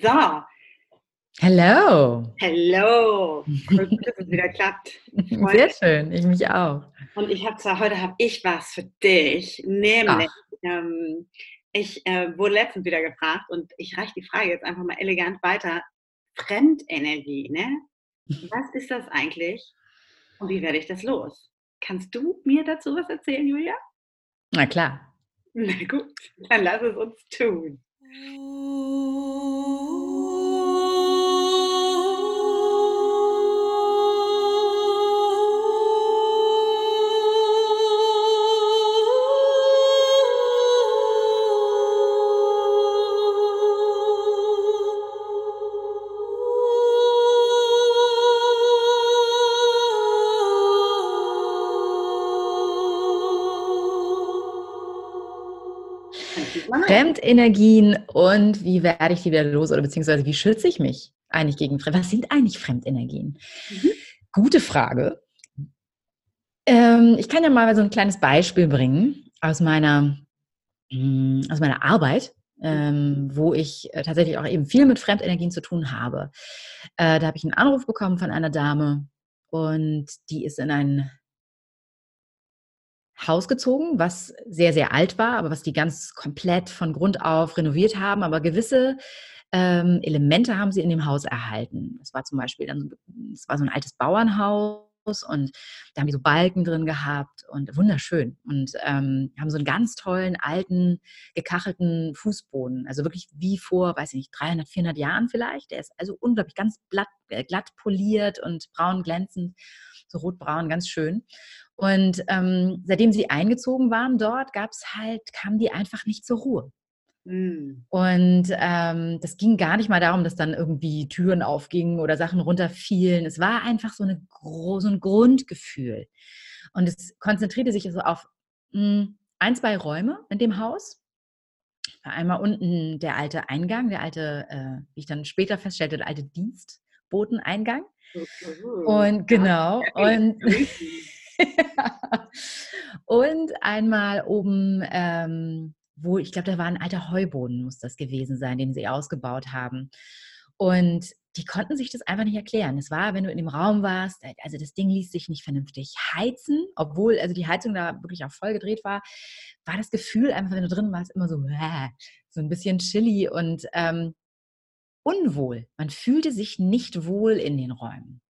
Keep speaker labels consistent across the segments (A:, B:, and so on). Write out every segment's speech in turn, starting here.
A: So.
B: Hello.
A: Hello. Cool, dass es wieder klappt.
B: Sehr schön, ich mich auch.
A: Und ich habe zwar heute habe ich was für dich, nämlich ähm, ich äh, wurde letztens wieder gefragt und ich reiche die Frage jetzt einfach mal elegant weiter. Fremdenergie, ne? Was ist das eigentlich und wie werde ich das los? Kannst du mir dazu was erzählen, Julia?
B: Na klar.
A: Na gut, dann lass es uns tun.
B: Fremdenergien und wie werde ich die wieder los oder beziehungsweise wie schütze ich mich eigentlich gegen Fremd? Was sind eigentlich Fremdenergien? Mhm. Gute Frage. Ähm, ich kann ja mal so ein kleines Beispiel bringen aus meiner, mh, aus meiner Arbeit, ähm, wo ich äh, tatsächlich auch eben viel mit Fremdenergien zu tun habe. Äh, da habe ich einen Anruf bekommen von einer Dame und die ist in ein Haus gezogen, was sehr, sehr alt war, aber was die ganz komplett von Grund auf renoviert haben. Aber gewisse ähm, Elemente haben sie in dem Haus erhalten. Es war zum Beispiel dann, es war so ein altes Bauernhaus und da haben die so Balken drin gehabt und wunderschön und ähm, haben so einen ganz tollen alten gekachelten Fußboden, also wirklich wie vor, weiß ich nicht, 300, 400 Jahren vielleicht. Der ist also unglaublich ganz glatt, äh, glatt poliert und braun glänzend, so rotbraun, ganz schön. Und ähm, seitdem sie eingezogen waren dort, gab es halt, kamen die einfach nicht zur Ruhe. Mhm. Und ähm, das ging gar nicht mal darum, dass dann irgendwie Türen aufgingen oder Sachen runterfielen. Es war einfach so, eine, so ein Grundgefühl. Und es konzentrierte sich so auf mh, hm, ein, zwei Räume in dem Haus. Einmal unten der alte Eingang, der alte, äh, wie ich dann später feststellte, der alte Dienstboteneingang. Und genau. Und und einmal oben, ähm, wo ich glaube, da war ein alter Heuboden, muss das gewesen sein, den sie ausgebaut haben. Und die konnten sich das einfach nicht erklären. Es war, wenn du in dem Raum warst, äh, also das Ding ließ sich nicht vernünftig heizen, obwohl also die Heizung da wirklich auch voll gedreht war, war das Gefühl einfach, wenn du drin warst, immer so, äh, so ein bisschen chilly und ähm, unwohl. Man fühlte sich nicht wohl in den Räumen.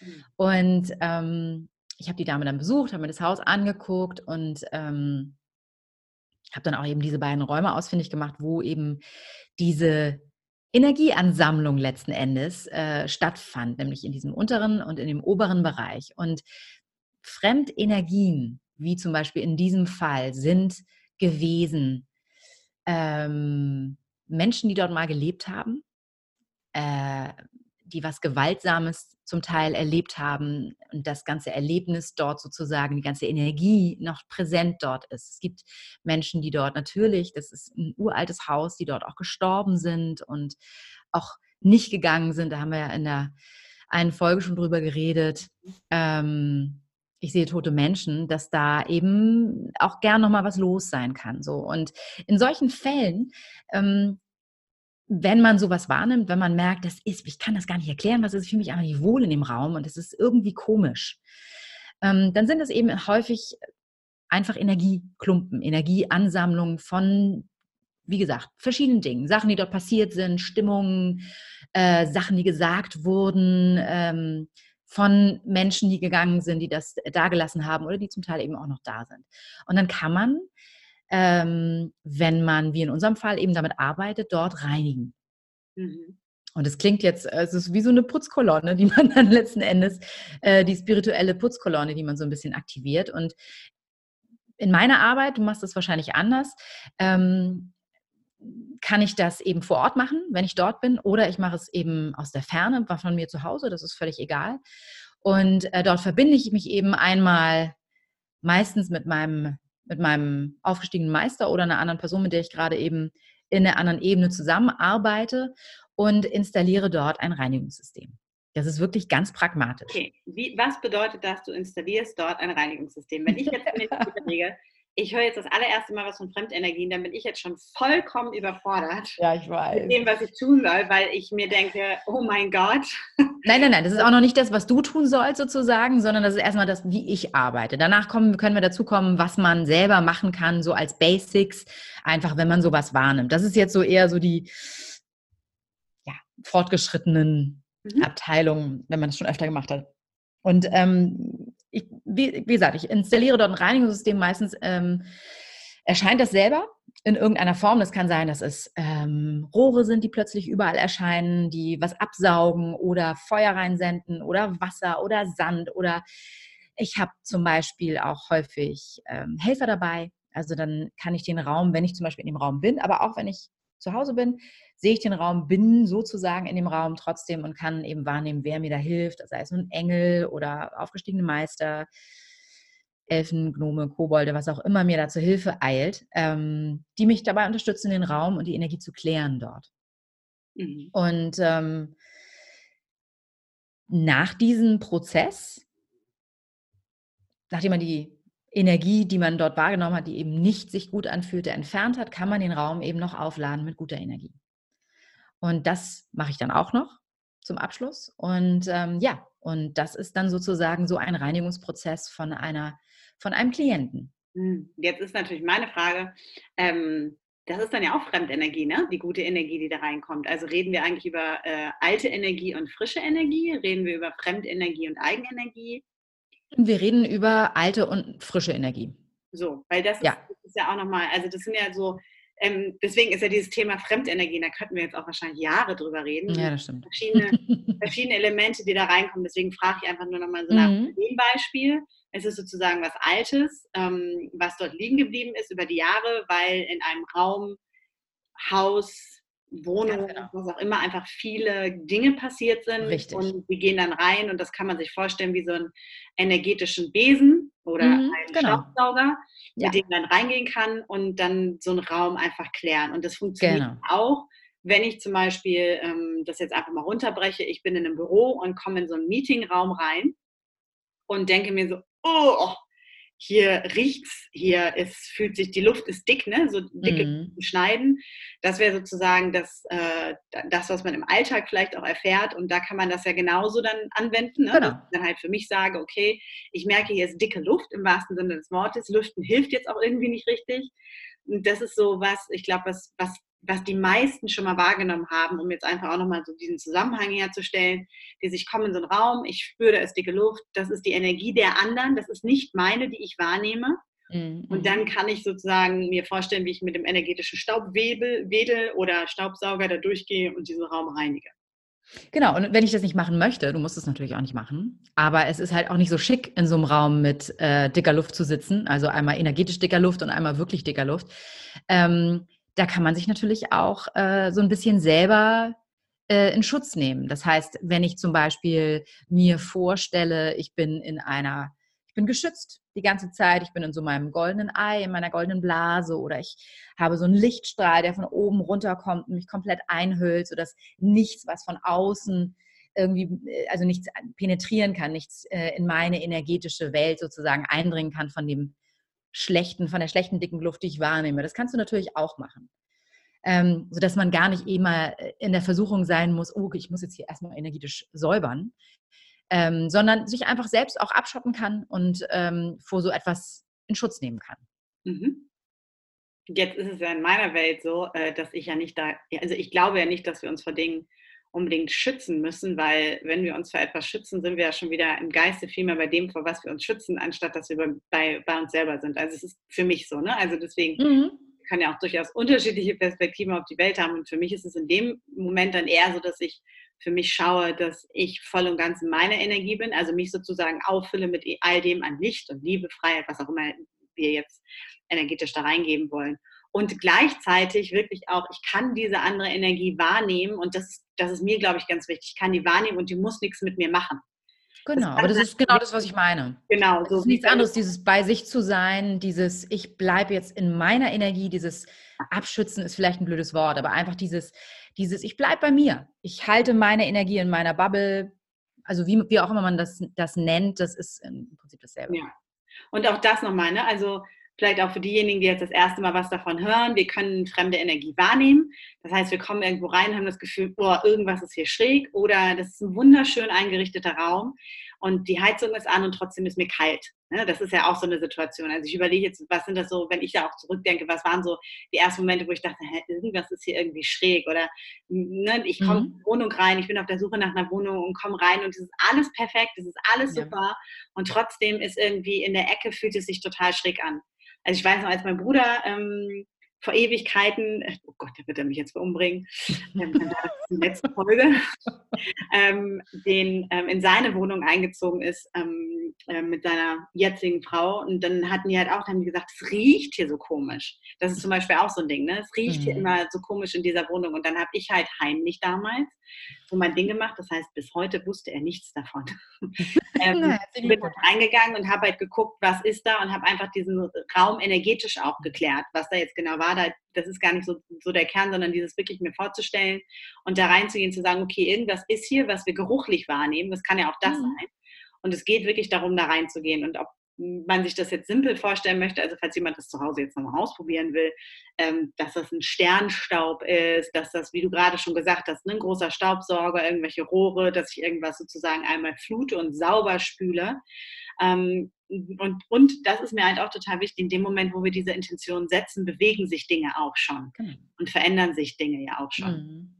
B: Mhm. Und ähm, ich habe die Dame dann besucht, habe mir das Haus angeguckt und ähm, habe dann auch eben diese beiden Räume ausfindig gemacht, wo eben diese Energieansammlung letzten Endes äh, stattfand, nämlich in diesem unteren und in dem oberen Bereich. Und Fremdenergien, wie zum Beispiel in diesem Fall, sind gewesen ähm, Menschen, die dort mal gelebt haben, äh, die was Gewaltsames zum Teil erlebt haben und das ganze Erlebnis dort sozusagen, die ganze Energie noch präsent dort ist. Es gibt Menschen, die dort natürlich, das ist ein uraltes Haus, die dort auch gestorben sind und auch nicht gegangen sind. Da haben wir ja in der einen Folge schon drüber geredet. Ähm, ich sehe tote Menschen, dass da eben auch gern noch mal was los sein kann. So und in solchen Fällen ähm, wenn man sowas wahrnimmt, wenn man merkt, das ist, ich kann das gar nicht erklären, was ist, ich fühle mich einfach nicht wohl in dem Raum und es ist irgendwie komisch, ähm, dann sind es eben häufig einfach Energieklumpen, Energieansammlungen von, wie gesagt, verschiedenen Dingen. Sachen, die dort passiert sind, Stimmungen, äh, Sachen, die gesagt wurden, ähm, von Menschen, die gegangen sind, die das dagelassen haben oder die zum Teil eben auch noch da sind. Und dann kann man ähm, wenn man, wie in unserem Fall, eben damit arbeitet, dort reinigen. Mhm. Und es klingt jetzt, es ist wie so eine Putzkolonne, die man dann letzten Endes, äh, die spirituelle Putzkolonne, die man so ein bisschen aktiviert. Und in meiner Arbeit, du machst das wahrscheinlich anders, ähm, kann ich das eben vor Ort machen, wenn ich dort bin, oder ich mache es eben aus der Ferne, von mir zu Hause, das ist völlig egal. Und äh, dort verbinde ich mich eben einmal meistens mit meinem mit meinem aufgestiegenen Meister oder einer anderen Person, mit der ich gerade eben in einer anderen Ebene zusammenarbeite und installiere dort ein Reinigungssystem. Das ist wirklich ganz pragmatisch.
A: Okay, Wie, was bedeutet das, du installierst dort ein Reinigungssystem? Wenn ich jetzt überlege, ich höre jetzt das allererste Mal was von Fremdenergien, dann bin ich jetzt schon vollkommen überfordert.
B: Ja, ich weiß.
A: Mit dem, was ich tun soll, weil ich mir denke, oh mein Gott.
B: Nein, nein, nein, das ist auch noch nicht das, was du tun sollst sozusagen, sondern das ist erstmal das, wie ich arbeite. Danach kommen, können wir dazu kommen, was man selber machen kann, so als Basics, einfach wenn man sowas wahrnimmt. Das ist jetzt so eher so die ja, fortgeschrittenen mhm. Abteilungen, wenn man das schon öfter gemacht hat. Und ähm, ich, wie, wie, gesagt, ich installiere dort ein Reinigungssystem. Meistens ähm, erscheint das selber in irgendeiner Form. Das kann sein, dass es ähm, Rohre sind, die plötzlich überall erscheinen, die was absaugen oder Feuer reinsenden oder Wasser oder Sand oder ich habe zum Beispiel auch häufig ähm, Helfer dabei. Also dann kann ich den Raum, wenn ich zum Beispiel in dem Raum bin, aber auch wenn ich zu Hause bin, sehe ich den Raum, bin sozusagen in dem Raum trotzdem und kann eben wahrnehmen, wer mir da hilft, sei es nun Engel oder aufgestiegene Meister, Elfen, Gnome, Kobolde, was auch immer mir da zur Hilfe eilt, ähm, die mich dabei unterstützen, den Raum und die Energie zu klären dort. Mhm. Und ähm, nach diesem Prozess, nachdem man die Energie, die man dort wahrgenommen hat, die eben nicht sich gut anfühlte, entfernt hat, kann man den Raum eben noch aufladen mit guter Energie. Und das mache ich dann auch noch zum Abschluss. Und ähm, ja, und das ist dann sozusagen so ein Reinigungsprozess von einer, von einem Klienten.
A: Hm, jetzt ist natürlich meine Frage, ähm, das ist dann ja auch Fremdenergie, ne? Die gute Energie, die da reinkommt. Also reden wir eigentlich über äh, alte Energie und frische Energie? Reden wir über Fremdenergie und Eigenenergie?
B: Wir reden über alte und frische Energie.
A: So, weil das, ja. ist, das ist ja auch nochmal, also das sind ja so, ähm, deswegen ist ja dieses Thema Fremdenergie, da könnten wir jetzt auch wahrscheinlich Jahre drüber reden.
B: Ja, das stimmt.
A: Verschiedene, verschiedene Elemente, die da reinkommen. Deswegen frage ich einfach nur nochmal so nach mhm. dem Beispiel. Es ist sozusagen was Altes, ähm, was dort liegen geblieben ist über die Jahre, weil in einem Raum, Haus, Wohnung, genau. was auch immer, einfach viele Dinge passiert sind.
B: Richtig.
A: Und die gehen dann rein und das kann man sich vorstellen wie so einen energetischen Besen oder mhm, einen genau. Staubsauger, ja. mit dem man reingehen kann und dann so einen Raum einfach klären. Und das funktioniert genau. auch, wenn ich zum Beispiel ähm, das jetzt einfach mal runterbreche, ich bin in einem Büro und komme in so einen Meetingraum rein und denke mir so, oh, hier riecht's, hier ist, fühlt sich, die Luft ist dick, ne? so dicke mhm. Schneiden. Das wäre sozusagen das, äh, das, was man im Alltag vielleicht auch erfährt und da kann man das ja genauso dann anwenden. Ne? Genau. Dass ich dann halt für mich sage, okay, ich merke, hier ist dicke Luft im wahrsten Sinne des Wortes. Lüften hilft jetzt auch irgendwie nicht richtig. Und das ist so was, ich glaube, was, was was die meisten schon mal wahrgenommen haben, um jetzt einfach auch nochmal so diesen Zusammenhang herzustellen, die sich kommen in so einen Raum, ich spüre, da ist dicke Luft, das ist die Energie der anderen, das ist nicht meine, die ich wahrnehme. Mhm. Und dann kann ich sozusagen mir vorstellen, wie ich mit dem energetischen Staubwedel oder Staubsauger da durchgehe und diesen Raum reinige.
B: Genau, und wenn ich das nicht machen möchte, du musst es natürlich auch nicht machen, aber es ist halt auch nicht so schick, in so einem Raum mit äh, dicker Luft zu sitzen, also einmal energetisch dicker Luft und einmal wirklich dicker Luft. Ähm, da kann man sich natürlich auch äh, so ein bisschen selber äh, in Schutz nehmen. Das heißt, wenn ich zum Beispiel mir vorstelle, ich bin in einer, ich bin geschützt die ganze Zeit, ich bin in so meinem goldenen Ei, in meiner goldenen Blase oder ich habe so einen Lichtstrahl, der von oben runterkommt und mich komplett einhüllt, sodass nichts, was von außen irgendwie, äh, also nichts penetrieren kann, nichts äh, in meine energetische Welt sozusagen eindringen kann von dem schlechten, von der schlechten dicken Luft, die ich wahrnehme. Das kannst du natürlich auch machen. Ähm, sodass man gar nicht immer äh, in der Versuchung sein muss, oh, ich muss jetzt hier erstmal energetisch säubern, ähm, sondern sich einfach selbst auch abschotten kann und ähm, vor so etwas in Schutz nehmen kann.
A: Mhm. Jetzt ist es ja in meiner Welt so, äh, dass ich ja nicht da, also ich glaube ja nicht, dass wir uns vor Dingen unbedingt schützen müssen, weil wenn wir uns vor etwas schützen, sind wir ja schon wieder im Geiste viel mehr bei dem, vor was wir uns schützen, anstatt dass wir bei, bei uns selber sind. Also es ist für mich so, ne? Also deswegen mhm. kann ja auch durchaus unterschiedliche Perspektiven auf die Welt haben. Und für mich ist es in dem Moment dann eher so, dass ich für mich schaue, dass ich voll und ganz in meiner Energie bin, also mich sozusagen auffülle mit all dem an Licht und Liebe, Freiheit, was auch immer wir jetzt energetisch da reingeben wollen und gleichzeitig wirklich auch, ich kann diese andere Energie wahrnehmen und das, das ist mir, glaube ich, ganz wichtig. Ich kann die wahrnehmen und die muss nichts mit mir machen.
B: Genau, das aber das ist genau das, was ich meine.
A: Genau.
B: So ist nichts anderes, dieses bei sich zu sein, dieses ich bleibe jetzt in meiner Energie, dieses Abschützen ist vielleicht ein blödes Wort, aber einfach dieses, dieses ich bleibe bei mir. Ich halte meine Energie in meiner Bubble, also wie, wie auch immer man das, das nennt, das ist im Prinzip dasselbe.
A: Ja. Und auch das nochmal, ne? also vielleicht auch für diejenigen, die jetzt das erste Mal was davon hören, wir können fremde Energie wahrnehmen. Das heißt, wir kommen irgendwo rein, haben das Gefühl, oh, irgendwas ist hier schräg oder das ist ein wunderschön eingerichteter Raum und die Heizung ist an und trotzdem ist mir kalt. Ne? Das ist ja auch so eine Situation. Also ich überlege jetzt, was sind das so, wenn ich da auch zurückdenke, was waren so die ersten Momente, wo ich dachte, hä, irgendwas ist hier irgendwie schräg oder ne, ich komme mhm. in die Wohnung rein, ich bin auf der Suche nach einer Wohnung und komme rein und es ist alles perfekt, es ist alles ja. super und trotzdem ist irgendwie in der Ecke fühlt es sich total schräg an. Also ich weiß noch, als mein Bruder ähm, vor Ewigkeiten, äh, oh Gott, der wird er mich jetzt umbringen, ähm, dann war das die letzte Folge, ähm, den ähm, in seine Wohnung eingezogen ist ähm, äh, mit seiner jetzigen Frau. Und dann hatten die halt auch, haben die gesagt, es riecht hier so komisch. Das ist zum Beispiel auch so ein Ding, ne? Es riecht mhm. hier immer so komisch in dieser Wohnung. Und dann habe ich halt heimlich damals so mein Ding gemacht. Das heißt, bis heute wusste er nichts davon. Ähm, ich bin reingegangen und habe halt geguckt, was ist da und habe einfach diesen Raum energetisch auch geklärt, was da jetzt genau war. Da, das ist gar nicht so, so der Kern, sondern dieses wirklich mir vorzustellen und da reinzugehen, zu sagen, okay, irgendwas ist hier, was wir geruchlich wahrnehmen. Das kann ja auch das mhm. sein. Und es geht wirklich darum, da reinzugehen. Und ob man sich das jetzt simpel vorstellen möchte, also falls jemand das zu Hause jetzt nochmal ausprobieren will, ähm, dass das ein Sternstaub ist, dass das, wie du gerade schon gesagt hast, ne, ein großer Staubsauger, irgendwelche Rohre, dass ich irgendwas sozusagen einmal flute und sauber spüle. Ähm, und, und das ist mir halt auch total wichtig, in dem Moment, wo wir diese Intention setzen, bewegen sich Dinge auch schon genau. und verändern sich Dinge ja auch schon.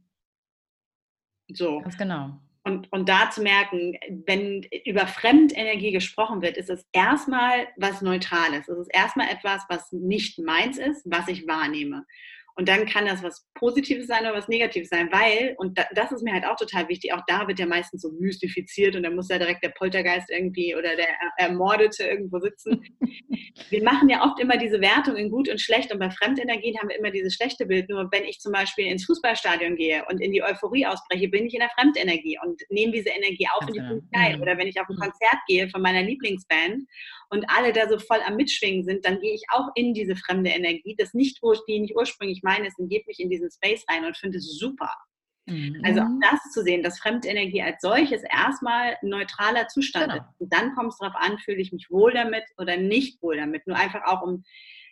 A: Mhm.
B: So. Ganz genau.
A: Und, und da zu merken, wenn über Fremdenergie gesprochen wird, ist es erstmal was Neutrales. Es ist erstmal etwas, was nicht meins ist, was ich wahrnehme. Und dann kann das was Positives sein oder was Negatives sein, weil, und das ist mir halt auch total wichtig, auch da wird ja meistens so mystifiziert und da muss ja direkt der Poltergeist irgendwie oder der Ermordete irgendwo sitzen. wir machen ja oft immer diese Wertung in gut und schlecht und bei Fremdenergien haben wir immer dieses schlechte Bild. Nur wenn ich zum Beispiel ins Fußballstadion gehe und in die Euphorie ausbreche, bin ich in der Fremdenergie und nehme diese Energie auf und die finde geil. Oder wenn ich auf ein mhm. Konzert gehe von meiner Lieblingsband und alle da so voll am Mitschwingen sind, dann gehe ich auch in diese fremde Energie, das nicht, die nicht ursprünglich meine ist, und gebe mich in diesen Space rein und finde es super. Mhm. Also auch das zu sehen, dass Fremdenergie als solches erstmal ein neutraler Zustand genau. ist. Und dann kommt es darauf an, fühle ich mich wohl damit oder nicht wohl damit. Nur einfach auch um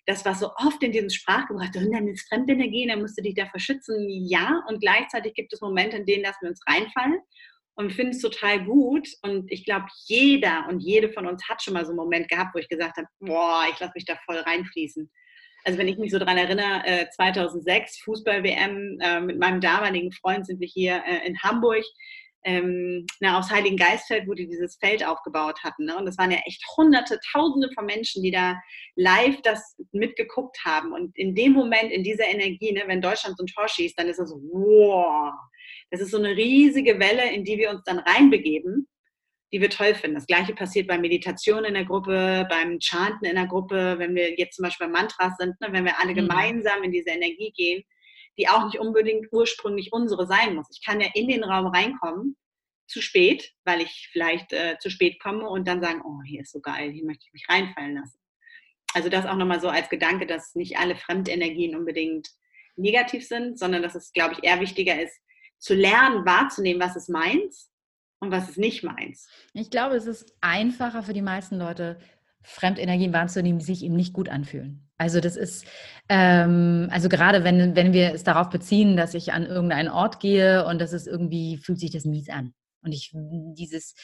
A: das, was so oft in diesem Sprachgebrauch, dann ist Fremdenergie, dann musst du dich dafür schützen. Ja, und gleichzeitig gibt es Momente, in denen lassen wir uns reinfallen und finde es total gut. Und ich glaube, jeder und jede von uns hat schon mal so einen Moment gehabt, wo ich gesagt habe, boah, ich lasse mich da voll reinfließen. Also wenn ich mich so daran erinnere, äh, 2006 Fußball-WM äh, mit meinem damaligen Freund sind wir hier äh, in Hamburg ähm, na, aufs Heiligen Geistfeld, wo die dieses Feld aufgebaut hatten. Ne? Und das waren ja echt hunderte, tausende von Menschen, die da live das mitgeguckt haben. Und in dem Moment, in dieser Energie, ne, wenn Deutschland so ein Tor schießt, dann ist das so, wow, das ist so eine riesige Welle, in die wir uns dann reinbegeben, die wir toll finden. Das gleiche passiert bei Meditation in der Gruppe, beim Chanten in der Gruppe, wenn wir jetzt zum Beispiel bei Mantras sind, ne, wenn wir alle mhm. gemeinsam in diese Energie gehen, die auch nicht unbedingt ursprünglich unsere sein muss. Ich kann ja in den Raum reinkommen, zu spät, weil ich vielleicht äh, zu spät komme und dann sagen, oh, hier ist so geil, hier möchte ich mich reinfallen lassen. Also das auch nochmal so als Gedanke, dass nicht alle Fremdenergien unbedingt negativ sind, sondern dass es, glaube ich, eher wichtiger ist, zu lernen, wahrzunehmen, was ist meins und was ist nicht meins.
B: Ich glaube, es ist einfacher für die meisten Leute, Fremdenergien wahrzunehmen, die sich eben nicht gut anfühlen. Also das ist, ähm, also gerade wenn, wenn wir es darauf beziehen, dass ich an irgendeinen Ort gehe und das ist irgendwie, fühlt sich das mies an. Und ich dieses,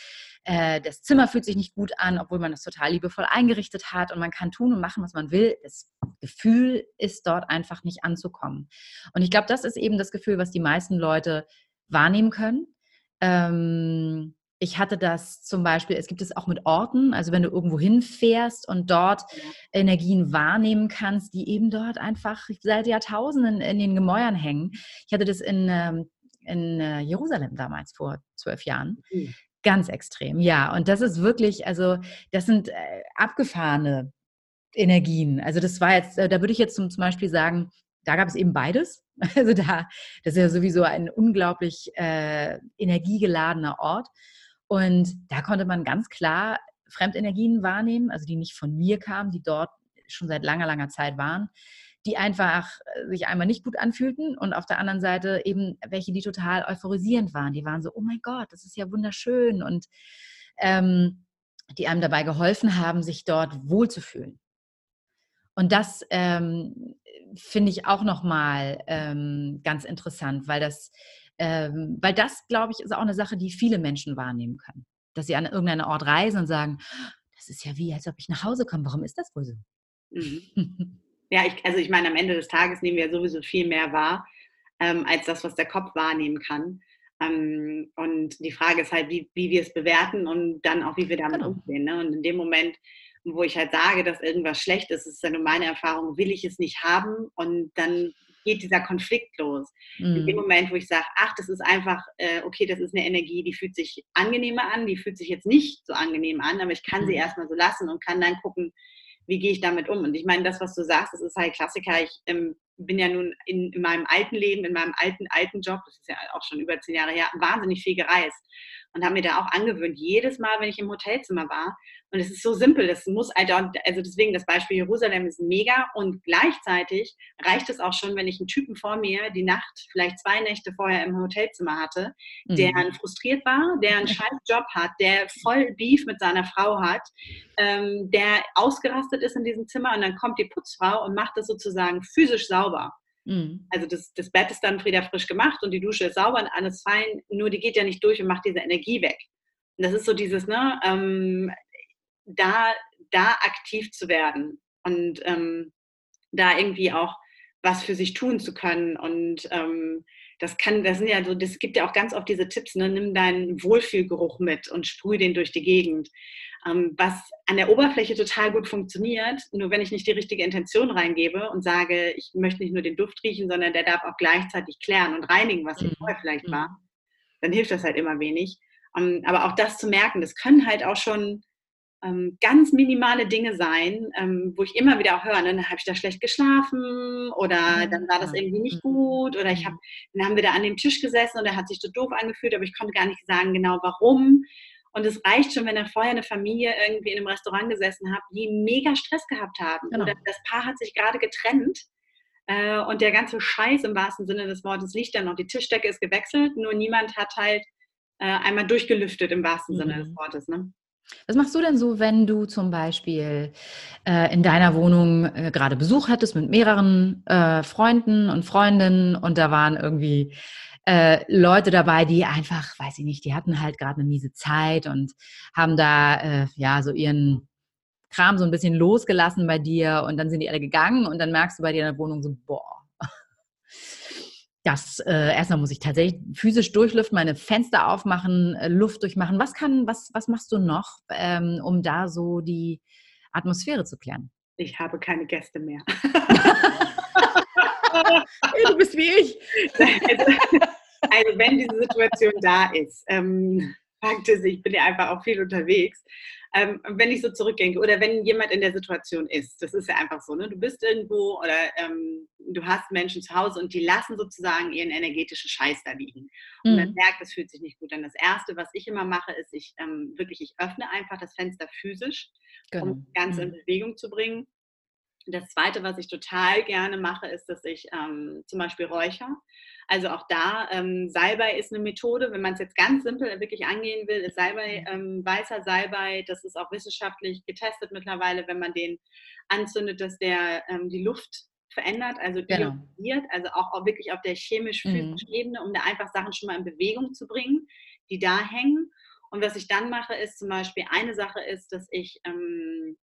B: äh, das Zimmer fühlt sich nicht gut an, obwohl man es total liebevoll eingerichtet hat und man kann tun und machen, was man will. Das Gefühl ist dort einfach nicht anzukommen. Und ich glaube, das ist eben das Gefühl, was die meisten Leute wahrnehmen können. Ähm, ich hatte das zum Beispiel, es gibt es auch mit Orten, also wenn du irgendwo hinfährst und dort Energien wahrnehmen kannst, die eben dort einfach seit Jahrtausenden in den Gemäuern hängen. Ich hatte das in, ähm, in äh, Jerusalem damals vor zwölf Jahren. Mhm. Ganz extrem, ja. Und das ist wirklich, also das sind äh, abgefahrene Energien. Also das war jetzt, äh, da würde ich jetzt zum, zum Beispiel sagen, da gab es eben beides. Also da, das ist ja sowieso ein unglaublich äh, energiegeladener Ort. Und da konnte man ganz klar Fremdenergien wahrnehmen, also die nicht von mir kamen, die dort schon seit langer, langer Zeit waren, die einfach äh, sich einmal nicht gut anfühlten und auf der anderen Seite eben welche, die total euphorisierend waren. Die waren so, oh mein Gott, das ist ja wunderschön und ähm, die einem dabei geholfen haben, sich dort wohlzufühlen. Und das ähm, finde ich auch nochmal ähm, ganz interessant, weil das, ähm, weil das, glaube ich, ist auch eine Sache, die viele Menschen wahrnehmen können. Dass sie an irgendeinen Ort reisen und sagen, das ist ja wie, als ob ich nach Hause komme. Warum ist das wohl so?
A: Mhm. ja, ich, also ich meine, am Ende des Tages nehmen wir sowieso viel mehr wahr, ähm, als das, was der Kopf wahrnehmen kann. Ähm, und die Frage ist halt, wie, wie wir es bewerten und dann auch, wie wir damit genau. umgehen. Ne? Und in dem Moment, wo ich halt sage, dass irgendwas schlecht ist, ist ja nur meine Erfahrung, will ich es nicht haben und dann geht dieser Konflikt los. Mhm. In dem mhm. Moment, wo ich sage, ach, das ist einfach, äh, okay, das ist eine Energie, die fühlt sich angenehmer an, die fühlt sich jetzt nicht so angenehm an, aber ich kann mhm. sie erstmal so lassen und kann dann gucken, wie gehe ich damit um? Und ich meine, das, was du sagst, das ist halt Klassiker. Ich ähm, bin ja nun in, in, meinem alten Leben, in meinem alten, alten Job, das ist ja auch schon über zehn Jahre her, wahnsinnig viel gereist und habe mir da auch angewöhnt, jedes Mal, wenn ich im Hotelzimmer war, und es ist so simpel, das muss also deswegen das Beispiel Jerusalem ist mega und gleichzeitig reicht es auch schon, wenn ich einen Typen vor mir die Nacht, vielleicht zwei Nächte vorher im Hotelzimmer hatte, der mhm. frustriert war, der einen scheiß Job hat, der voll Beef mit seiner Frau hat, ähm, der ausgerastet ist in diesem Zimmer und dann kommt die Putzfrau und macht das sozusagen physisch sauber. Mhm. Also das, das Bett ist dann frieder frisch gemacht und die Dusche ist sauber und alles fein, nur die geht ja nicht durch und macht diese Energie weg. Und das ist so dieses, ne, ähm, da, da aktiv zu werden und ähm, da irgendwie auch was für sich tun zu können. Und ähm, das kann, das sind ja so, das gibt ja auch ganz oft diese Tipps, ne? nimm deinen Wohlfühlgeruch mit und sprüh den durch die Gegend. Ähm, was an der Oberfläche total gut funktioniert, nur wenn ich nicht die richtige Intention reingebe und sage, ich möchte nicht nur den Duft riechen, sondern der darf auch gleichzeitig klären und reinigen, was mhm. vorher vielleicht mhm. war, dann hilft das halt immer wenig. Ähm, aber auch das zu merken, das können halt auch schon ähm, ganz minimale Dinge sein, wo ich immer wieder auch höre, ne, dann habe ich da schlecht geschlafen oder mhm. dann war das irgendwie nicht mhm. gut oder ich habe, dann haben wir da an dem Tisch gesessen und er hat sich so doof angefühlt, aber ich konnte gar nicht sagen genau warum. Und es reicht schon, wenn er vorher eine Familie irgendwie in einem Restaurant gesessen hat, die mega Stress gehabt haben. Genau. Oder das Paar hat sich gerade getrennt äh, und der ganze Scheiß im wahrsten Sinne des Wortes liegt dann noch. Die Tischdecke ist gewechselt, nur niemand hat halt äh, einmal durchgelüftet im wahrsten mhm. Sinne des mhm. Wortes. Ne?
B: Was machst du denn so, wenn du zum Beispiel äh, in deiner Wohnung äh, gerade Besuch hattest mit mehreren äh, Freunden und Freundinnen und da waren irgendwie äh, Leute dabei, die einfach, weiß ich nicht, die hatten halt gerade eine miese Zeit und haben da äh, ja so ihren Kram so ein bisschen losgelassen bei dir und dann sind die alle gegangen und dann merkst du bei dir in der Wohnung so, boah, das äh, erstmal muss ich tatsächlich physisch durchlüften, meine Fenster aufmachen, äh, Luft durchmachen. Was kann, was, was machst du noch, ähm, um da so die Atmosphäre zu klären?
A: Ich habe keine Gäste mehr.
B: du bist wie ich.
A: Also, also, wenn diese Situation da ist, ähm, Fakt ist, ich bin ja einfach auch viel unterwegs, ähm, wenn ich so zurückdenke oder wenn jemand in der Situation ist, das ist ja einfach so, ne? du bist irgendwo oder ähm, du hast Menschen zu Hause und die lassen sozusagen ihren energetischen Scheiß da liegen. Und mhm. man merkt, es fühlt sich nicht gut an. Das Erste, was ich immer mache, ist, ich ähm, wirklich, ich öffne einfach das Fenster physisch, genau. um das Ganze mhm. in Bewegung zu bringen. Das Zweite, was ich total gerne mache, ist, dass ich ähm, zum Beispiel räucher. Also auch da, ähm, Salbei ist eine Methode, wenn man es jetzt ganz simpel wirklich angehen will, ist Salbei, mhm. ähm, weißer Salbei, das ist auch wissenschaftlich getestet mittlerweile, wenn man den anzündet, dass der ähm, die Luft verändert, also genau. also auch, auch, wirklich auf der chemisch-physischen mhm. Ebene, um da einfach Sachen schon mal in Bewegung zu bringen, die da hängen. Und was ich dann mache, ist zum Beispiel, eine Sache ist, dass ich ähm,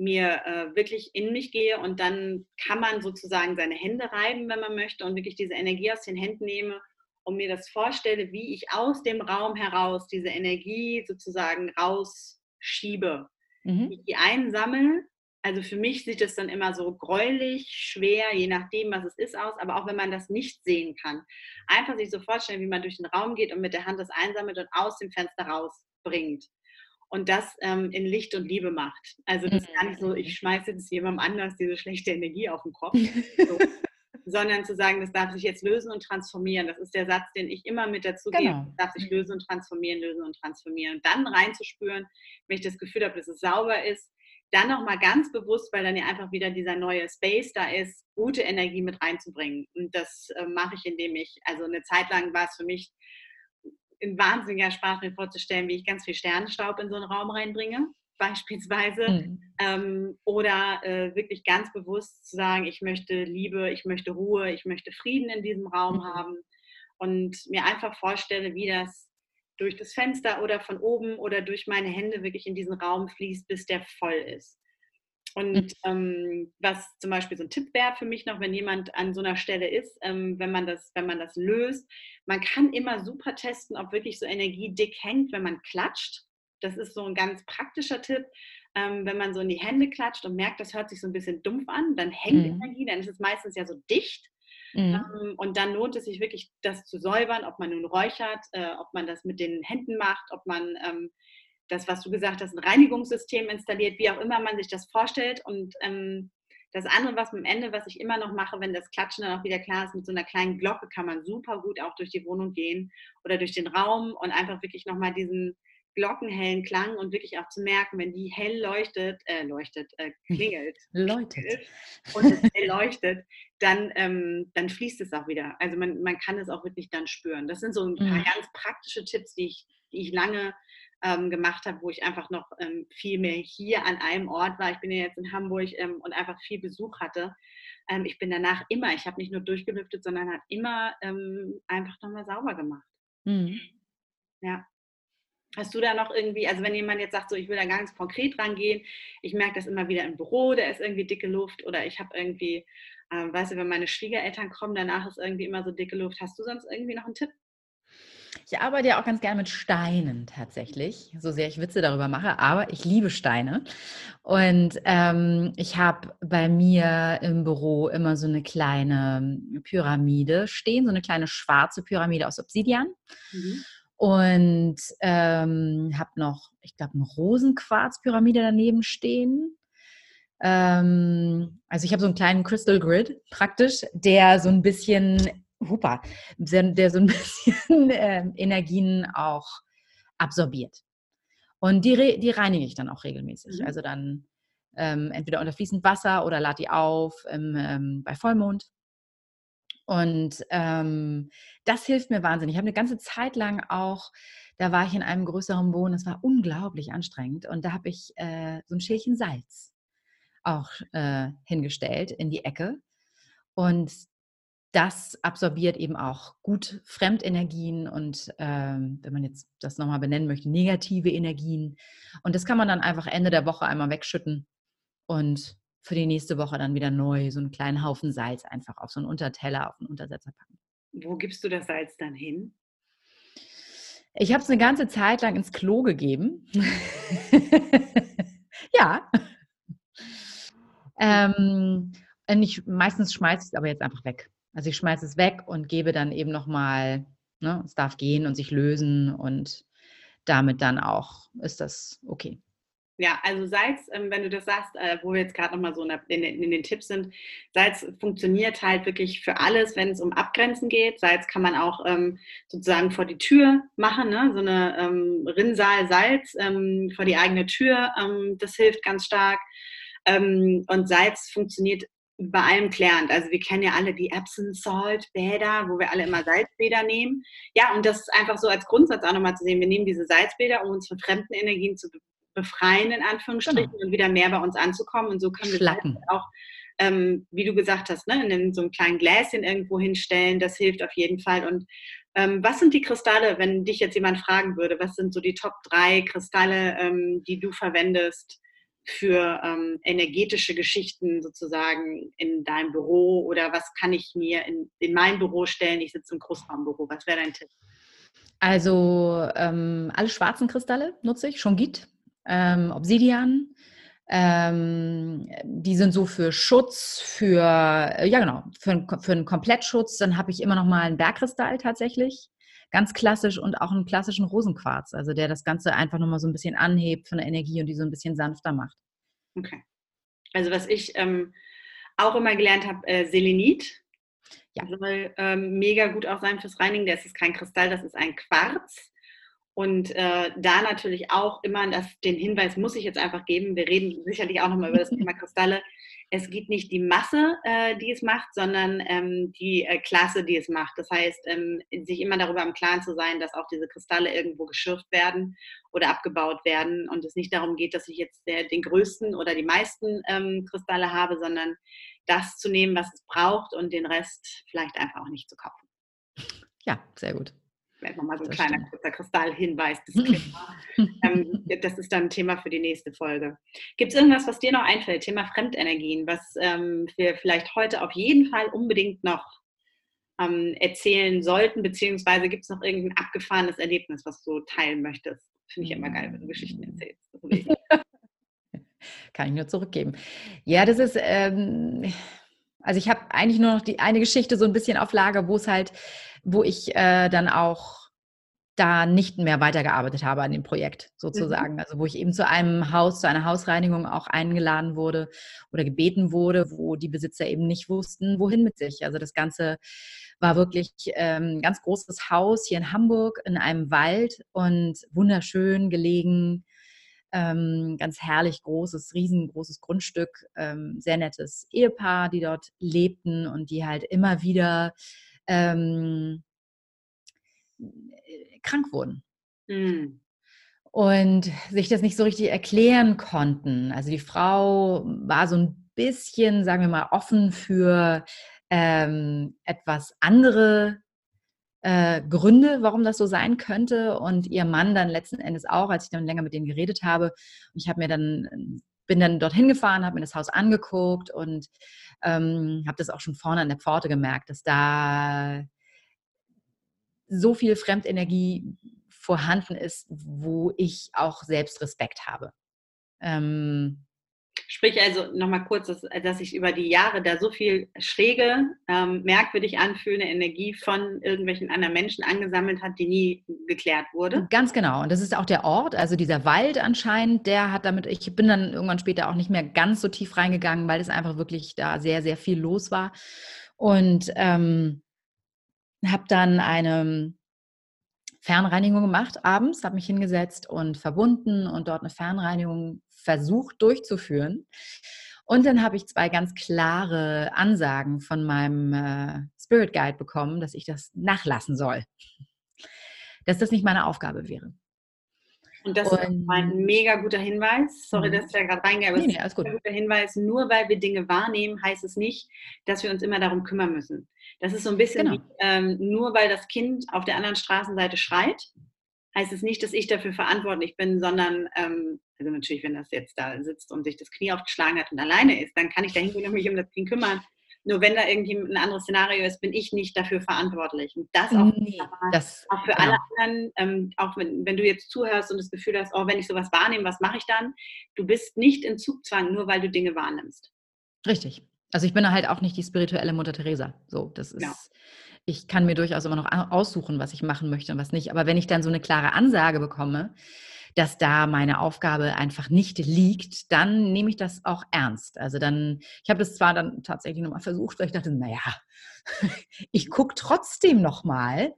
A: mir äh, wirklich in mich gehe und dann kann man sozusagen seine Hände reiben, wenn man möchte und wirklich diese Energie aus den Händen nehme und mir das vorstelle, wie ich aus dem Raum heraus diese Energie sozusagen rausschiebe. Mhm. Ich die einsammle. Also für mich sieht es dann immer so gräulich, schwer, je nachdem, was es ist, aus, aber auch wenn man das nicht sehen kann. Einfach sich so vorstellen, wie man durch den Raum geht und mit der Hand das einsammelt und aus dem Fenster rausbringt und das ähm, in Licht und Liebe macht. Also das ist gar nicht so, ich mhm. schmeiße jetzt jemandem anders diese schlechte Energie auf den Kopf, so, sondern zu sagen, das darf sich jetzt lösen und transformieren. Das ist der Satz, den ich immer mit dazu gebe. Genau. Das darf sich mhm. lösen und transformieren, lösen und transformieren. Und dann reinzuspüren, wenn ich das Gefühl habe, dass es sauber ist, dann nochmal ganz bewusst, weil dann ja einfach wieder dieser neue Space da ist, gute Energie mit reinzubringen. Und das äh, mache ich, indem ich, also eine Zeit lang war es für mich ein wahnsinniger Spaß, mir vorzustellen, wie ich ganz viel Sternenstaub in so einen Raum reinbringe. beispielsweise. Mhm. Ähm, oder äh, wirklich ganz bewusst zu sagen, ich möchte Liebe, ich möchte Ruhe, ich möchte Frieden in diesem Raum mhm. haben. Und mir einfach vorstelle, wie das durch das Fenster oder von oben oder durch meine Hände wirklich in diesen Raum fließt, bis der voll ist. Und mhm. ähm, was zum Beispiel so ein Tipp wäre für mich noch, wenn jemand an so einer Stelle ist, ähm, wenn, man das, wenn man das löst, man kann immer super testen, ob wirklich so Energie dick hängt, wenn man klatscht. Das ist so ein ganz praktischer Tipp. Ähm, wenn man so in die Hände klatscht und merkt, das hört sich so ein bisschen dumpf an, dann hängt mhm. Energie, dann ist es meistens ja so dicht. Mhm. Ähm, und dann lohnt es sich wirklich, das zu säubern, ob man nun räuchert, äh, ob man das mit den Händen macht, ob man ähm, das, was du gesagt hast, ein Reinigungssystem installiert, wie auch immer man sich das vorstellt. Und ähm, das andere, was am Ende, was ich immer noch mache, wenn das Klatschen dann auch wieder klar ist, mit so einer kleinen Glocke kann man super gut auch durch die Wohnung gehen oder durch den Raum und einfach wirklich nochmal diesen glockenhellen Klang und wirklich auch zu merken, wenn die hell leuchtet, äh, leuchtet, äh, klingelt,
B: läutet
A: und es hell leuchtet, dann, ähm, dann fließt es auch wieder. Also man, man kann es auch wirklich dann spüren. Das sind so ein paar mhm. ganz praktische Tipps, die ich, die ich lange ähm, gemacht habe, wo ich einfach noch ähm, viel mehr hier an einem Ort war. Ich bin ja jetzt in Hamburg ähm, und einfach viel Besuch hatte. Ähm, ich bin danach immer, ich habe nicht nur durchgelüftet, sondern habe immer ähm, einfach nochmal sauber gemacht. Mhm. Ja. Hast du da noch irgendwie, also wenn jemand jetzt sagt, so ich will da ganz konkret rangehen, ich merke das immer wieder im Büro, da ist irgendwie dicke Luft oder ich habe irgendwie, äh, weißt du, wenn meine Schwiegereltern kommen, danach ist irgendwie immer so dicke Luft. Hast du sonst irgendwie noch einen Tipp?
B: Ich arbeite ja auch ganz gerne mit Steinen tatsächlich, so sehr ich Witze darüber mache, aber ich liebe Steine. Und ähm, ich habe bei mir im Büro immer so eine kleine Pyramide stehen, so eine kleine schwarze Pyramide aus Obsidian. Mhm. Und ähm, habe noch, ich glaube, eine Rosenquarzpyramide daneben stehen. Ähm, also ich habe so einen kleinen Crystal Grid praktisch, der so ein bisschen Hupa, der so ein bisschen äh, Energien auch absorbiert. Und die, die reinige ich dann auch regelmäßig. Mhm. Also dann ähm, entweder unter fließend Wasser oder lade die auf im, ähm, bei Vollmond. Und ähm, das hilft mir wahnsinnig. Ich habe eine ganze Zeit lang auch, da war ich in einem größeren Wohnen, das war unglaublich anstrengend. Und da habe ich äh, so ein Schälchen Salz auch äh, hingestellt in die Ecke. Und das absorbiert eben auch gut Fremdenergien und ähm, wenn man jetzt das nochmal benennen möchte, negative Energien. Und das kann man dann einfach Ende der Woche einmal wegschütten und für die nächste Woche dann wieder neu so einen kleinen Haufen Salz einfach auf so einen Unterteller, auf einen Untersetzer packen.
A: Wo gibst du das Salz dann hin?
B: Ich habe es eine ganze Zeit lang ins Klo gegeben. ja. Ähm, ich, meistens schmeiße ich es aber jetzt einfach weg. Also ich schmeiße es weg und gebe dann eben nochmal, ne, es darf gehen und sich lösen und damit dann auch ist das okay.
A: Ja, also Salz, ähm, wenn du das sagst, äh, wo wir jetzt gerade nochmal so in, den Tipps sind, Salz funktioniert halt wirklich für alles, wenn es um Abgrenzen geht. Salz kann man auch ähm, sozusagen vor die Tür machen, ne? so eine ähm, Rinnsal Salz ähm, vor die eigene Tür, das hilft ganz stark. Und Salz funktioniert bei allem klärend. Also wir kennen ja alle die Epsom Salt Bäder, wo wir alle immer Salzbäder nehmen. Ja, und das ist einfach so als Grundsatz auch nochmal zu sehen. Wir nehmen diese Salzbäder, um uns von fremden Energien zu befreien, in Anführungsstrichen, genau. und wieder mehr bei uns anzukommen. Und so können wir auch, ähm, wie du gesagt hast, ne, in so einem kleinen Gläschen irgendwo hinstellen. Das hilft auf jeden Fall. Und ähm, was sind die Kristalle, wenn dich jetzt jemand fragen würde, was sind so die Top 3 Kristalle, ähm, die du verwendest? Für ähm, energetische Geschichten sozusagen in deinem Büro oder was kann ich mir in, in mein Büro stellen? Ich sitze im Großraumbüro. Was wäre dein Tipp?
B: Also ähm, alle schwarzen Kristalle nutze ich, schon Git, ähm, Obsidian. Ähm, die sind so für Schutz, für, ja genau, für, für einen Komplettschutz. Dann habe ich immer noch mal einen Bergkristall tatsächlich ganz klassisch und auch einen klassischen Rosenquarz, also der das Ganze einfach nochmal so ein bisschen anhebt von der Energie und die so ein bisschen sanfter macht.
A: Okay. Also was ich ähm, auch immer gelernt habe, äh, Selenit. Ja. Soll ähm, mega gut auch sein fürs Reinigen. Das ist kein Kristall, das ist ein Quarz. Und äh, da natürlich auch immer das, den Hinweis muss ich jetzt einfach geben. Wir reden sicherlich auch nochmal über das Thema Kristalle. Es gibt nicht die Masse, äh, die es macht, sondern ähm, die äh, Klasse, die es macht. Das heißt, ähm, sich immer darüber im Klaren zu sein, dass auch diese Kristalle irgendwo geschürft werden oder abgebaut werden und es nicht darum geht, dass ich jetzt der, den größten oder die meisten ähm, Kristalle habe, sondern das zu nehmen, was es braucht und den Rest vielleicht einfach auch nicht zu kaufen.
B: Ja, sehr gut.
A: Vielleicht nochmal so ein das kleiner kurzer Kristallhinweis. ähm, das ist dann ein Thema für die nächste Folge. Gibt es irgendwas, was dir noch einfällt? Thema Fremdenergien, was ähm, wir vielleicht heute auf jeden Fall unbedingt noch ähm, erzählen sollten, beziehungsweise gibt es noch irgendein abgefahrenes Erlebnis, was du teilen möchtest? Finde ich immer geil, wenn du Geschichten erzählst.
B: Kann ich nur zurückgeben. Ja, das ist, ähm, also ich habe eigentlich nur noch die eine Geschichte so ein bisschen auf Lager, wo es halt wo ich äh, dann auch da nicht mehr weitergearbeitet habe an dem Projekt sozusagen. Mhm. Also wo ich eben zu einem Haus, zu einer Hausreinigung auch eingeladen wurde oder gebeten wurde, wo die Besitzer eben nicht wussten, wohin mit sich. Also das Ganze war wirklich ähm, ein ganz großes Haus hier in Hamburg in einem Wald und wunderschön gelegen. Ähm, ganz herrlich großes, riesengroßes Grundstück, ähm, sehr nettes Ehepaar, die dort lebten und die halt immer wieder ähm, krank wurden. Mhm. Und sich das nicht so richtig erklären konnten. Also die Frau war so ein bisschen, sagen wir mal, offen für ähm, etwas andere äh, Gründe, warum das so sein könnte. Und ihr Mann dann letzten Endes auch, als ich dann länger mit denen geredet habe. Und ich habe mir dann, bin dann dorthin gefahren, habe mir das Haus angeguckt und ähm, habe das auch schon vorne an der Pforte gemerkt, dass da so viel Fremdenergie vorhanden ist, wo ich auch selbst Respekt habe. Ähm,
A: Sprich also nochmal kurz, dass, dass sich über die Jahre da so viel schräge, ähm, merkwürdig anfühlende Energie von irgendwelchen anderen Menschen angesammelt hat, die nie geklärt wurde.
B: Ganz genau. Und das ist auch der Ort, also dieser Wald anscheinend, der hat damit, ich bin dann irgendwann später auch nicht mehr ganz so tief reingegangen, weil es einfach wirklich da sehr, sehr viel los war. Und ähm, habe dann eine Fernreinigung gemacht abends, habe mich hingesetzt und verbunden und dort eine Fernreinigung versucht durchzuführen. Und dann habe ich zwei ganz klare Ansagen von meinem äh, Spirit Guide bekommen, dass ich das nachlassen soll. Dass das nicht meine Aufgabe wäre.
A: Und das und, ist ein mega guter Hinweis. Sorry, mhm. dass ich da gerade reingehe, aber nee, nee, ist ein guter Hinweis. Nur weil wir Dinge wahrnehmen, heißt es nicht, dass wir uns immer darum kümmern müssen. Das ist so ein bisschen genau. wie, ähm, nur weil das Kind auf der anderen Straßenseite schreit, heißt es nicht, dass ich dafür verantwortlich bin, sondern, ähm, also natürlich, wenn das jetzt da sitzt und sich das Knie aufgeschlagen hat und alleine ist, dann kann ich da hingehen und mich um das Kind kümmern. Nur wenn da irgendwie ein anderes Szenario ist, bin ich nicht dafür verantwortlich. Und das auch, nee, das, auch für genau. alle anderen, ähm, auch wenn, wenn du jetzt zuhörst und das Gefühl hast, oh, wenn ich sowas wahrnehme, was mache ich dann? Du bist nicht in Zugzwang, nur weil du Dinge wahrnimmst.
B: Richtig. Also ich bin halt auch nicht die spirituelle Mutter Teresa. So, das ist, ja. ich kann mir durchaus immer noch aussuchen, was ich machen möchte und was nicht. Aber wenn ich dann so eine klare Ansage bekomme, dass da meine Aufgabe einfach nicht liegt, dann nehme ich das auch ernst. Also dann, ich habe das zwar dann tatsächlich nochmal versucht, weil ich dachte, naja, ich gucke trotzdem nochmal.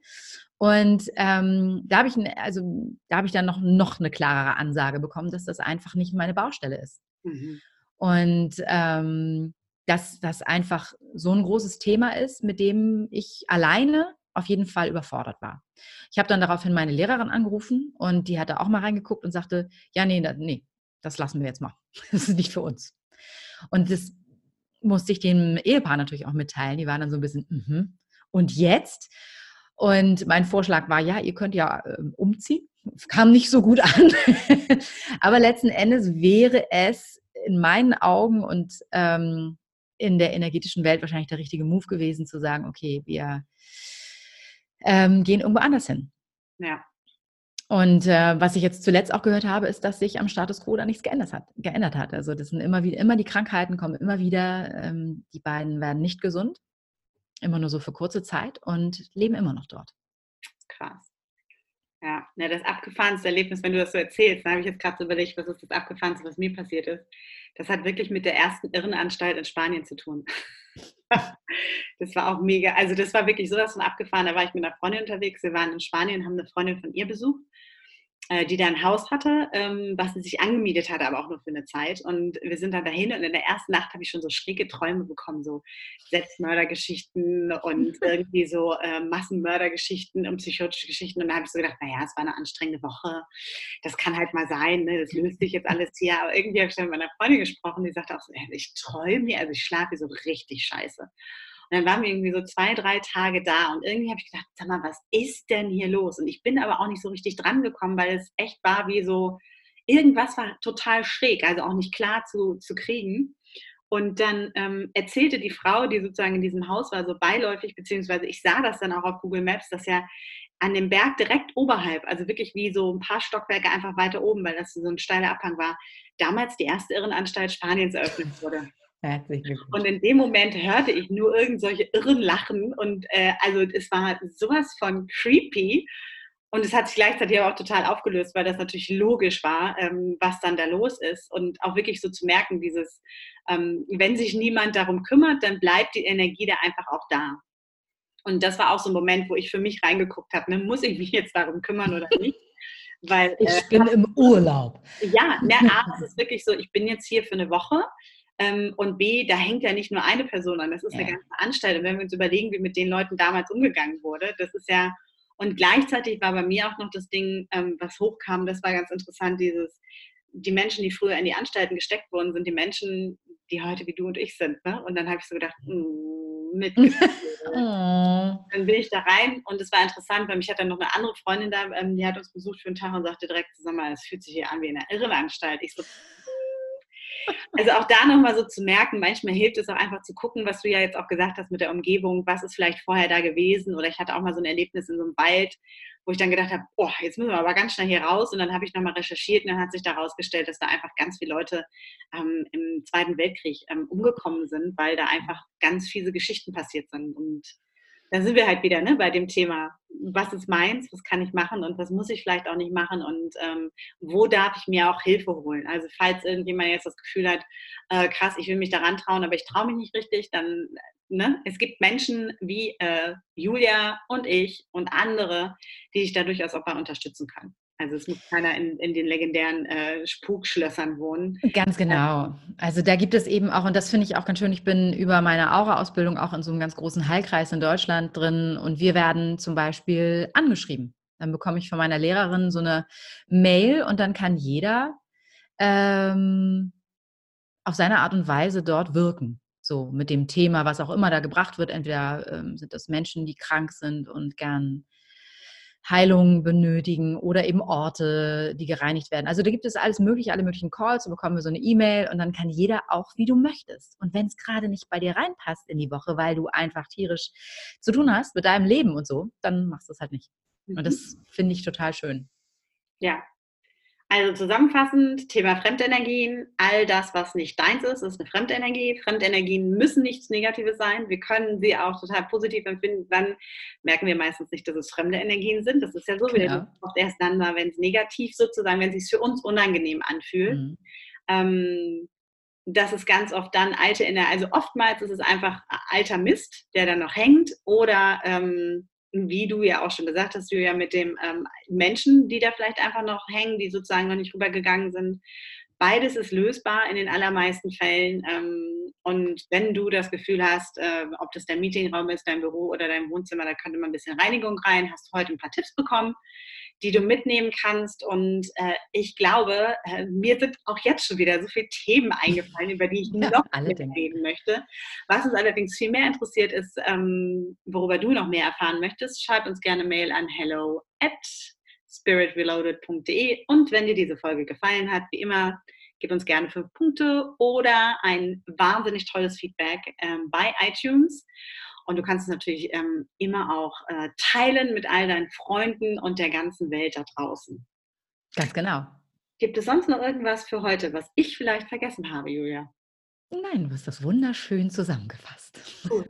B: Und ähm, da habe ich, also da habe ich dann noch, noch eine klarere Ansage bekommen, dass das einfach nicht meine Baustelle ist. Mhm. Und ähm, dass das einfach so ein großes Thema ist, mit dem ich alleine auf jeden Fall überfordert war. Ich habe dann daraufhin meine Lehrerin angerufen und die hat da auch mal reingeguckt und sagte, ja, nee, nee, das lassen wir jetzt mal. Das ist nicht für uns. Und das musste ich dem Ehepaar natürlich auch mitteilen. Die waren dann so ein bisschen, -hmm. und jetzt? Und mein Vorschlag war, ja, ihr könnt ja äh, umziehen. Kam nicht so gut an. Aber letzten Endes wäre es in meinen Augen und ähm, in der energetischen Welt wahrscheinlich der richtige Move gewesen, zu sagen, okay, wir ähm, gehen irgendwo anders hin.
A: Ja.
B: Und äh, was ich jetzt zuletzt auch gehört habe, ist, dass sich am Status quo da nichts geändert hat. Geändert hat. Also das sind immer wieder, immer die Krankheiten kommen immer wieder. Ähm, die beiden werden nicht gesund, immer nur so für kurze Zeit und leben immer noch dort.
A: Krass. Ja, ja das abgefahrenste Erlebnis, wenn du das so erzählst, da habe ich jetzt gerade so überlegt, was ist das abgefahrenste, was mir passiert ist. Das hat wirklich mit der ersten Irrenanstalt in Spanien zu tun. Das war auch mega. Also das war wirklich sowas von abgefahren. Da war ich mit einer Freundin unterwegs. Wir waren in Spanien, haben eine Freundin von ihr besucht. Äh, die da ein Haus hatte, ähm, was sie sich angemietet hatte, aber auch nur für eine Zeit. Und wir sind dann dahin und in der ersten Nacht habe ich schon so schräge Träume bekommen, so Selbstmördergeschichten und irgendwie so äh, Massenmördergeschichten und psychotische Geschichten. Und da habe ich so gedacht, naja, es war eine anstrengende Woche. Das kann halt mal sein, ne? das löst sich jetzt alles hier. Aber irgendwie habe ich dann mit meiner Freundin gesprochen, die sagte auch so, ich träume hier, also ich schlafe so richtig scheiße. Dann waren wir irgendwie so zwei, drei Tage da und irgendwie habe ich gedacht, sag mal, was ist denn hier los? Und ich bin aber auch nicht so richtig dran gekommen, weil es echt war wie so, irgendwas war total schräg, also auch nicht klar zu, zu kriegen. Und dann ähm, erzählte die Frau, die sozusagen in diesem Haus war, so beiläufig, beziehungsweise ich sah das dann auch auf Google Maps, dass ja an dem Berg direkt oberhalb, also wirklich wie so ein paar Stockwerke einfach weiter oben, weil das so ein steiler Abhang war, damals die erste Irrenanstalt Spaniens eröffnet wurde. Und in dem Moment hörte ich nur irgend solche irren Lachen und äh, also es war sowas von creepy und es hat sich gleichzeitig aber auch total aufgelöst, weil das natürlich logisch war, ähm, was dann da los ist und auch wirklich so zu merken, dieses, ähm, wenn sich niemand darum kümmert, dann bleibt die Energie da einfach auch da. Und das war auch so ein Moment, wo ich für mich reingeguckt habe, ne, muss ich mich jetzt darum kümmern oder nicht?
B: Weil, ich äh, bin im Urlaub.
A: Ja, ne, A, es ist wirklich so, ich bin jetzt hier für eine Woche und B, da hängt ja nicht nur eine Person an, das ist ja. eine ganze Anstalt. Und wenn wir uns überlegen, wie mit den Leuten damals umgegangen wurde, das ist ja, und gleichzeitig war bei mir auch noch das Ding, ähm, was hochkam, das war ganz interessant, dieses, die Menschen, die früher in die Anstalten gesteckt wurden, sind die Menschen, die heute wie du und ich sind. Ne? Und dann habe ich so gedacht, mm, mit. Dann bin ich da rein und es war interessant, weil mich hat dann noch eine andere Freundin da, ähm, die hat uns besucht für einen Tag und sagte direkt, sag mal, es fühlt sich hier an wie in einer Irrenanstalt. Ich so, also auch da nochmal so zu merken, manchmal hilft es auch einfach zu gucken, was du ja jetzt auch gesagt hast mit der Umgebung, was ist vielleicht vorher da gewesen? Oder ich hatte auch mal so ein Erlebnis in so einem Wald, wo ich dann gedacht habe, oh, jetzt müssen wir aber ganz schnell hier raus. Und dann habe ich nochmal recherchiert und dann hat sich da herausgestellt, dass da einfach ganz viele Leute ähm, im Zweiten Weltkrieg ähm, umgekommen sind, weil da einfach ganz fiese Geschichten passiert sind. Und da sind wir halt wieder ne, bei dem Thema, was ist meins, was kann ich machen und was muss ich vielleicht auch nicht machen und ähm, wo darf ich mir auch Hilfe holen. Also falls irgendjemand jetzt das Gefühl hat, äh, krass, ich will mich daran trauen, aber ich traue mich nicht richtig, dann, ne, es gibt Menschen wie äh, Julia und ich und andere, die dich da durchaus auch mal unterstützen können. Also es muss keiner in, in den legendären äh, Spukschlössern wohnen.
B: Ganz genau. Also da gibt es eben auch, und das finde ich auch ganz schön, ich bin über meine Aura-Ausbildung auch in so einem ganz großen Heilkreis in Deutschland drin und wir werden zum Beispiel angeschrieben. Dann bekomme ich von meiner Lehrerin so eine Mail und dann kann jeder ähm, auf seine Art und Weise dort wirken. So mit dem Thema, was auch immer da gebracht wird. Entweder ähm, sind das Menschen, die krank sind und gern Heilung benötigen oder eben Orte, die gereinigt werden. Also da gibt es alles mögliche, alle möglichen Calls, so bekommen wir so eine E-Mail und dann kann jeder auch, wie du möchtest. Und wenn es gerade nicht bei dir reinpasst in die Woche, weil du einfach tierisch zu tun hast mit deinem Leben und so, dann machst du es halt nicht. Und mhm. das finde ich total schön.
A: Ja, also zusammenfassend, Thema Fremdenergien, all das, was nicht deins ist, ist eine Fremdenergie. Fremdenergien müssen nichts Negatives sein. Wir können sie auch total positiv empfinden. Dann merken wir meistens nicht, dass es fremde Energien sind. Das ist ja so, wir ja. oft erst dann mal, wenn es negativ sozusagen, wenn es sich für uns unangenehm anfühlt. Mhm. Ähm, das ist ganz oft dann alte Energie, also oftmals ist es einfach alter Mist, der dann noch hängt oder ähm, wie du ja auch schon gesagt hast, Julia, mit dem ähm, Menschen, die da vielleicht einfach noch hängen, die sozusagen noch nicht rübergegangen sind. Beides ist lösbar in den allermeisten Fällen. Ähm, und wenn du das Gefühl hast, äh, ob das dein Meetingraum ist, dein Büro oder dein Wohnzimmer, da könnte mal ein bisschen Reinigung rein, hast du heute ein paar Tipps bekommen die du mitnehmen kannst. Und äh, ich glaube, äh, mir sind auch jetzt schon wieder so viele Themen eingefallen, über die ich ja, noch reden möchte. Was uns allerdings viel mehr interessiert ist, ähm, worüber du noch mehr erfahren möchtest, schreib uns gerne Mail an hello at spiritreloaded.de und wenn dir diese Folge gefallen hat, wie immer, gib uns gerne fünf Punkte oder ein wahnsinnig tolles Feedback ähm, bei iTunes. Und du kannst es natürlich ähm, immer auch äh, teilen mit all deinen Freunden und der ganzen Welt da draußen.
B: Ganz genau.
A: Gibt es sonst noch irgendwas für heute, was ich vielleicht vergessen habe, Julia?
B: Nein, du hast das wunderschön zusammengefasst.
A: Gut.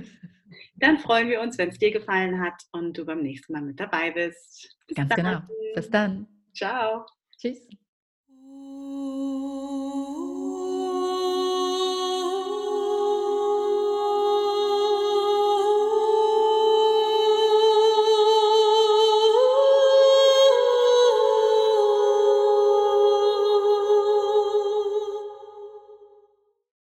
A: Dann freuen wir uns, wenn es dir gefallen hat und du beim nächsten Mal mit dabei bist.
B: Bis Ganz dann. genau. Bis dann.
A: Ciao.
B: Tschüss.